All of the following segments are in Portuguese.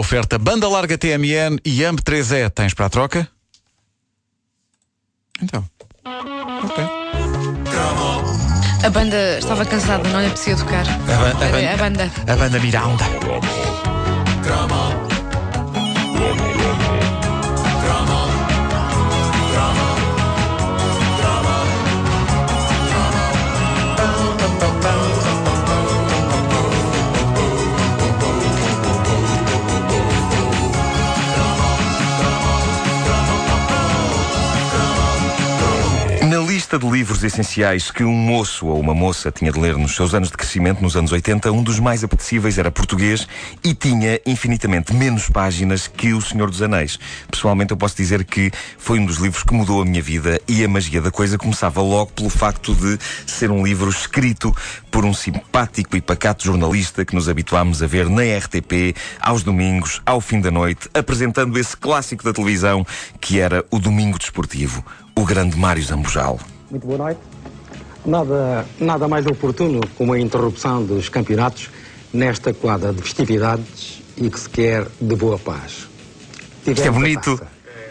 Oferta banda larga TMN e AMP3E. Tens para a troca? Então. Ok. A banda estava cansada, não lhe apetecia tocar. A, ba- a A, ban- a banda. a banda Miranda. Lista de livros essenciais que um moço ou uma moça tinha de ler nos seus anos de crescimento, nos anos 80, um dos mais apetecíveis era português e tinha infinitamente menos páginas que O Senhor dos Anéis. Pessoalmente, eu posso dizer que foi um dos livros que mudou a minha vida e a magia da coisa começava logo pelo facto de ser um livro escrito por um simpático e pacato jornalista que nos habituámos a ver na RTP, aos domingos, ao fim da noite, apresentando esse clássico da televisão que era o Domingo Desportivo o grande Mário Zambujal. Muito boa noite. Nada, nada mais oportuno como a interrupção dos campeonatos nesta quadra de festividades e que se quer de boa paz. Isto é Tivemos bonito.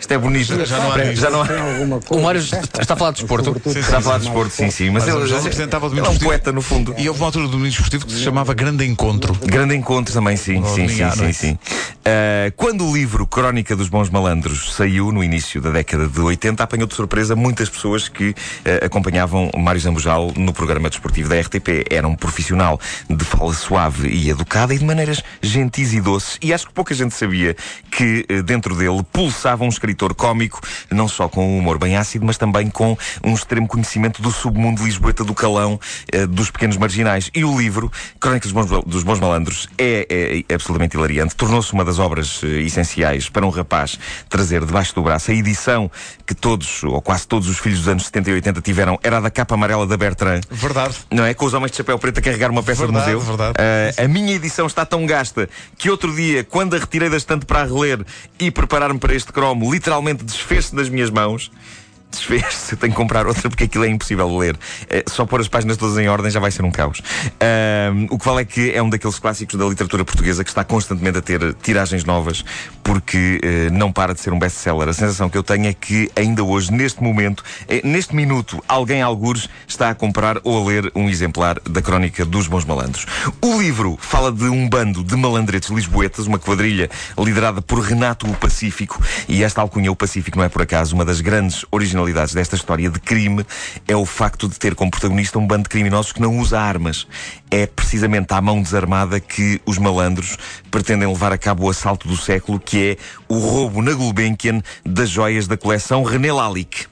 Isto é bonito. Já não há já não há. O Mário está a falar de desporto? Está a falar de desporto, sim, sim. Mas Mas ele já ele- representava o ele domingo é um poeta, no fundo. E houve uma altura do domingo desportivo que se chamava Grande Encontro. Grande encontro também, sim, sim, sim, sim, sim. Ah, quando o livro Crónica dos Bons Malandros saiu no início da década de 80, apanhou de surpresa muitas pessoas que ah, acompanhavam Mário Zambujal no programa desportivo da RTP. Era um profissional de fala suave e educada e de maneiras gentis e doces. E acho que pouca gente sabia que ah, dentro dele pulsava um escritor cómico, não só com um humor bem ácido, mas também com um extremo conhecimento do submundo lisboeta do calão, ah, dos pequenos marginais. E o livro, Crónicas dos Bons, dos Bons Malandros, é, é absolutamente hilariante. Tornou-se uma das obras eh, essenciais para um rapaz trazer debaixo do braço a edição que todos, ou quase todos os filhos dos anos 70 e 80 tiveram, era a da capa amarela da Bertrand. Verdade. Não é? Com os homens de chapéu preto a carregar uma peça Verdade, de museu. verdade. Ah, a minha edição está tão gasta que outro dia, quando a retirei da estante para a reler e preparar-me para este cromo, literalmente desfez-se das minhas mãos. Desfez-se, tenho que comprar outra porque aquilo é impossível de ler. Eh, só pôr as páginas todas em ordem já vai ser um caos. O que vale é que é um daqueles clássicos da literatura portuguesa que está constantemente a ter tiragens novas porque eh, não para de ser um best-seller. A sensação que eu tenho é que ainda hoje, neste momento, eh, neste minuto, alguém, algures, está a comprar ou a ler um exemplar da Crónica dos Bons Malandros. O livro fala de um bando de malandretes lisboetas, uma quadrilha liderada por Renato o Pacífico, e esta alcunha, o Pacífico, não é por acaso, uma das grandes originalidades desta história de crime é o facto de ter como protagonista um bando de criminosos que não usa armas. É precisamente à mão desarmada que os malandros pretendem levar a cabo o assalto do século, que é o roubo na Gulbenkian das joias da coleção René Lalique.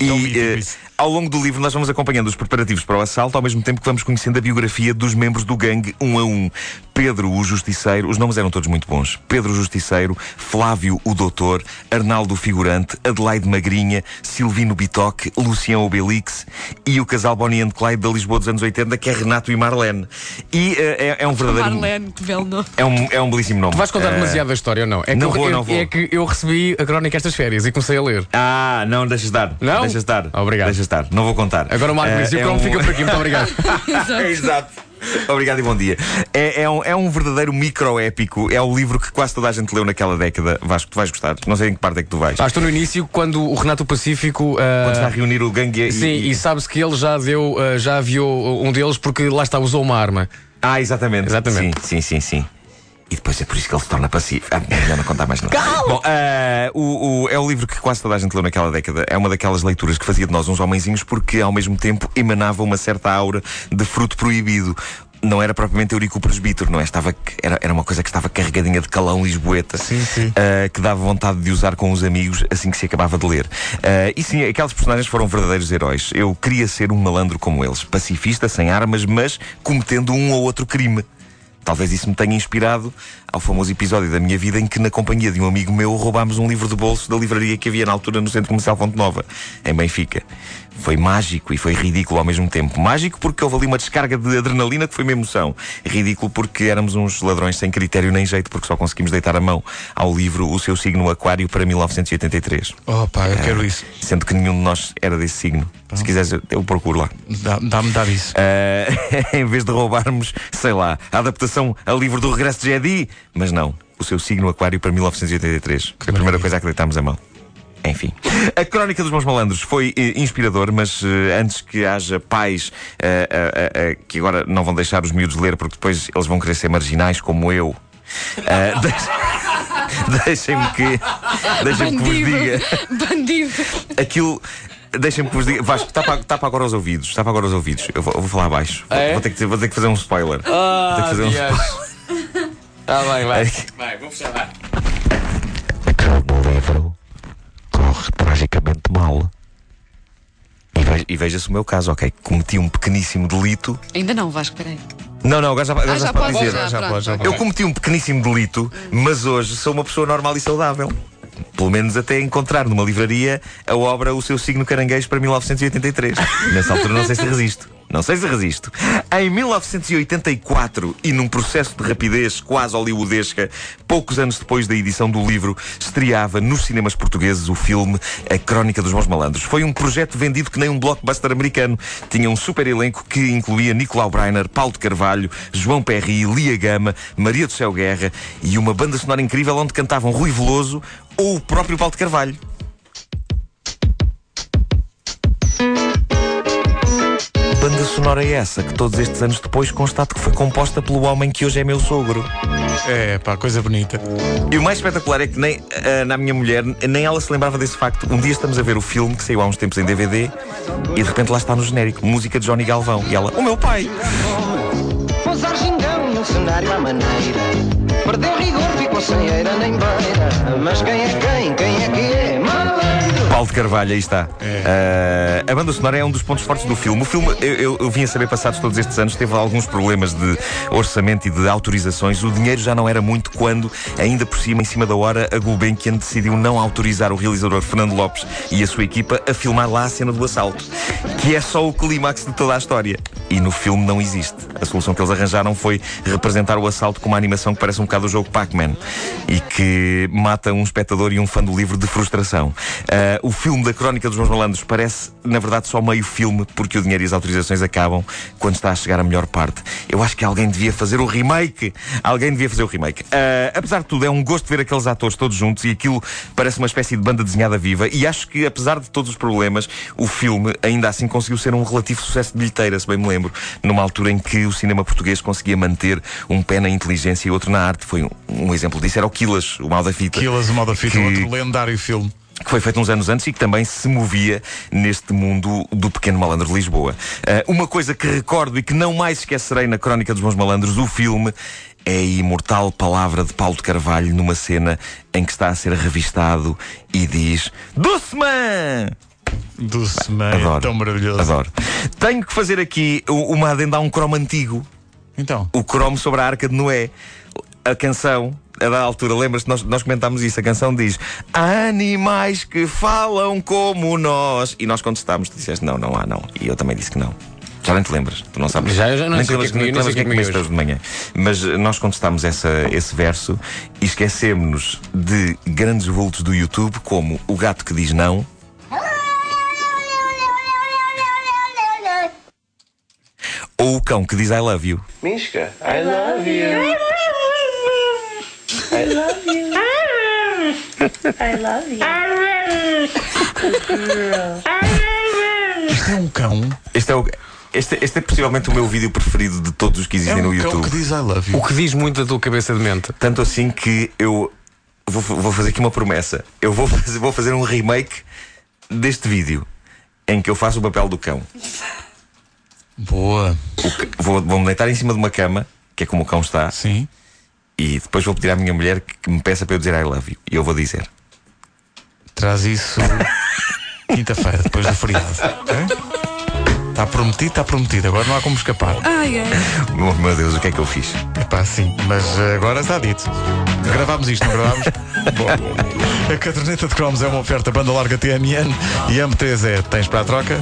E. ao longo do livro nós vamos acompanhando os preparativos para o assalto, ao mesmo tempo que vamos conhecendo a biografia dos membros do gangue um a um. Pedro o Justiceiro, os nomes eram todos muito bons. Pedro o Justiceiro, Flávio o Doutor, Arnaldo o Figurante, Adelaide Magrinha, Silvino Bitoque, Lucião Obelix e o casal Bonnie and Clyde da Lisboa dos anos 80, que é Renato e Marlene. E eh, é, é um verdadeiro... Marlene, que belo nome. É um, é um belíssimo nome. Tu vais contar Eh, demasiado a história ou não? É que, não eu, vou, eu- não vou. é que eu recebi a crónica estas férias e comecei a ler. Ah, não, deixa estar. Não? Deixa estar. Obrigado. Deixa Não vou contar. Agora o Marco Eh, disse, e o é um- fica por aqui, muito obrigado. Exato. Obrigado e bom dia. É, é um, é um verdadeiro microépico. É o livro que quase toda a gente leu naquela década. Vasco, tu vais gostar. Não sei em que parte é que tu vais. Ah, estou no início quando o Renato Pacífico. ah, Quando está a reunir o gangue e- Sim, e, sabe-se que ele já deu, ah, já aviou um deles porque lá está, usou uma arma. Ah, exatamente. Exatamente. Sim, sim, sim, sim. E depois é por isso que ele se torna passivo. Ah, melhor não contar mais nada. Bom, ah, o, o- é o livro que quase toda a gente leu naquela década. É uma daquelas leituras que fazia de nós uns homenzinhos porque, ao mesmo tempo, emanava uma certa aura de fruto proibido. Não era propriamente Eurico Presbítero, não é? Estava, era, era uma coisa que estava carregadinha de calão lisboeta Sim, sim. ah, que dava vontade de usar com os amigos assim que se acabava de ler. Ah, e sim, aquelas personagens foram verdadeiros heróis. Eu queria ser um malandro como eles, pacifista, sem armas, mas cometendo um ou outro crime. Talvez isso me tenha inspirado ao famoso episódio da minha vida em que, na companhia de um amigo meu, roubámos um livro de bolso da livraria que havia na altura no Centro Comercial Fonte Nova, em Benfica. Foi mágico e foi ridículo ao mesmo tempo. Mágico porque houve ali uma descarga de adrenalina que foi uma emoção. Ridículo porque éramos uns ladrões sem critério nem jeito, porque só conseguimos deitar a mão ao livro O Seu Signo Aquário para 1983. Oh pá, eu quero isso. Sendo que nenhum de nós era desse signo. Se quiseres, eu- procuro lá. Dá- Dá-me dá isso. Ah, em vez de roubarmos, sei lá, a adaptação a livro do Regresso de Jedi, mas não. o seu signo aquário para 1983. Foi a primeira coisa a que deitámos a mão. Enfim. A Crónica dos Meus Malandros foi eh, inspirador, mas eh, antes que haja pais eh, eh, eh, que agora não vão deixar os miúdos ler porque depois eles vão querer ser marginais como eu. eh, deixe- Deixem-me que. Deixem-me que vos Bandido. diga. Bandido. Aquilo. Deixem-me que vos diga. Vasco, tapa, tapa agora os ouvidos. Tapa agora os ouvidos. Eu vou, eu vou falar baixo. Vou, É? vou ter que, vou ter que fazer um spoiler. Vou ter Ah, que fazer um Dias. Ah, vai, vai. É. Vai, vou fechar. vai. no livro corre tragicamente mal. E, ve- e veja-se o meu caso, ok? Cometi um pequeníssimo delito. Ainda não, Vasco, peraí. Não, não, agora já, agora Ah, já já pode pode, dizer. já, já pronto, pode, já ok. Eu cometi um pequeníssimo delito, mas hoje sou uma pessoa normal e saudável. Pelo menos até encontrar numa livraria a obra O Seu Signo Caranguejo para 1983. Nessa altura não sei se resisto. Não sei se resisto. Em 1984, e num processo de rapidez quase hollywoodesca, poucos anos depois da edição do livro, estreava nos cinemas portugueses o filme A Crónica dos Bons Malandros. Foi um projeto vendido que nem um blockbuster americano. Tinha um super elenco que incluía Nicolau Breiner, Paulo de Carvalho, João Perry, Lia Gama, Maria do Céu Guerra e uma banda sonora incrível onde cantavam Rui Veloso ou o próprio Paulo de Carvalho. Banda sonora é essa que todos estes anos depois constato que foi composta pelo homem que hoje é meu sogro. É, pá, coisa bonita. E o mais espetacular é que nem ah, na minha mulher, nem ela se lembrava desse facto. Um dia estamos a ver o filme que saiu há uns tempos em DVD e de repente lá está no genérico, música de Johnny Galvão. E ela, o meu pai! Pousar gingão no cenário à maneira Perdeu rigor, ficou sem eira nem beira Mas quem é quem? Quem é que é? Paulo de Carvalho, aí está. Ah, a banda sonora é um dos pontos fortes do filme. O filme, eu, eu, eu vim a saber, passados todos estes anos, teve alguns problemas de orçamento e de autorizações. O dinheiro já não era muito quando, ainda por cima, em cima da hora, a Gulbenkian decidiu não autorizar o realizador Fernando Lopes e a sua equipa a filmar lá a cena do assalto, que é só o clímax de toda a história. E no filme não existe. A solução que eles arranjaram foi representar o assalto com uma animação que parece um bocado o jogo Pac-Man e que mata um espectador e um fã do livro de frustração. Ah, o filme da Crónica dos Meus Malandros parece, na verdade, só meio filme, porque o dinheiro e as autorizações acabam quando está a chegar a melhor parte. Eu acho que alguém devia fazer o remake. Alguém devia fazer o remake. Ah, apesar de tudo, é um gosto ver aqueles atores todos juntos e aquilo parece uma espécie de banda desenhada viva. E acho que, apesar de todos os problemas, o filme ainda assim conseguiu ser um relativo sucesso de bilheteira, se bem me lembro, numa altura em que o cinema português conseguia manter um pé na inteligência e outro na arte. Foi um, um exemplo disso, era o Quilas, o mal da fita. Quilas, o mal da fita, Que- outro lendário filme. Que foi feito uns anos antes e que também se movia neste mundo do pequeno malandro de Lisboa. Ah, uma coisa que recordo e que não mais esquecerei na Crónica dos Bons Malandros, o filme, é a imortal palavra de Paulo de Carvalho numa cena em que está a ser revistado e diz: Dulceman! Doce, mãe, Adoro. tão maravilhoso. Adoro. Tenho que fazer aqui uma adenda a um cromo antigo. Então, O cromo sobre a Arca de Noé. A canção, a da altura, lembras-te, nós, nós comentámos isso. A canção diz: Há animais que falam como nós. E nós contestámos, tu disseste: Não, não há, não. E eu também disse que não. Já nem te lembras, tu não sabes. Já, eu já não sei o que é lembras que é de manhã. Mas eh, nós contestámos essa, esse verso e esquecemos-nos de grandes vultos do YouTube, como o gato que diz não. Ou o cão que diz I love you. Misca, I love you I love you. I love you. isto é um cão. Este é, o, este, este é possivelmente o meu vídeo preferido de todos os que É existem no um cão YouTube. que diz I love you. O que diz muito da tua cabeça de mente. Tanto assim que eu vou, vou fazer aqui uma promessa. Eu vou fazer, vou fazer um remake deste vídeo em que eu faço o papel do cão. Boa. O vou, vou me deitar em cima de uma cama, que é como o cão está, Sim. E depois vou pedir à minha mulher que, me peça para eu dizer I love you. E eu vou dizer. Traz isso quinta-feira, depois do feriado. Está prometido, está prometido. Agora não há como escapar. Ai, ai. Oh, meu Deus, o que é que eu fiz? Epá, sim, mas agora está dito. Gravámos isto, não gravámos? Bom. A caderneta de cromos é uma oferta banda larga TMN e M3E. Tens para a troca?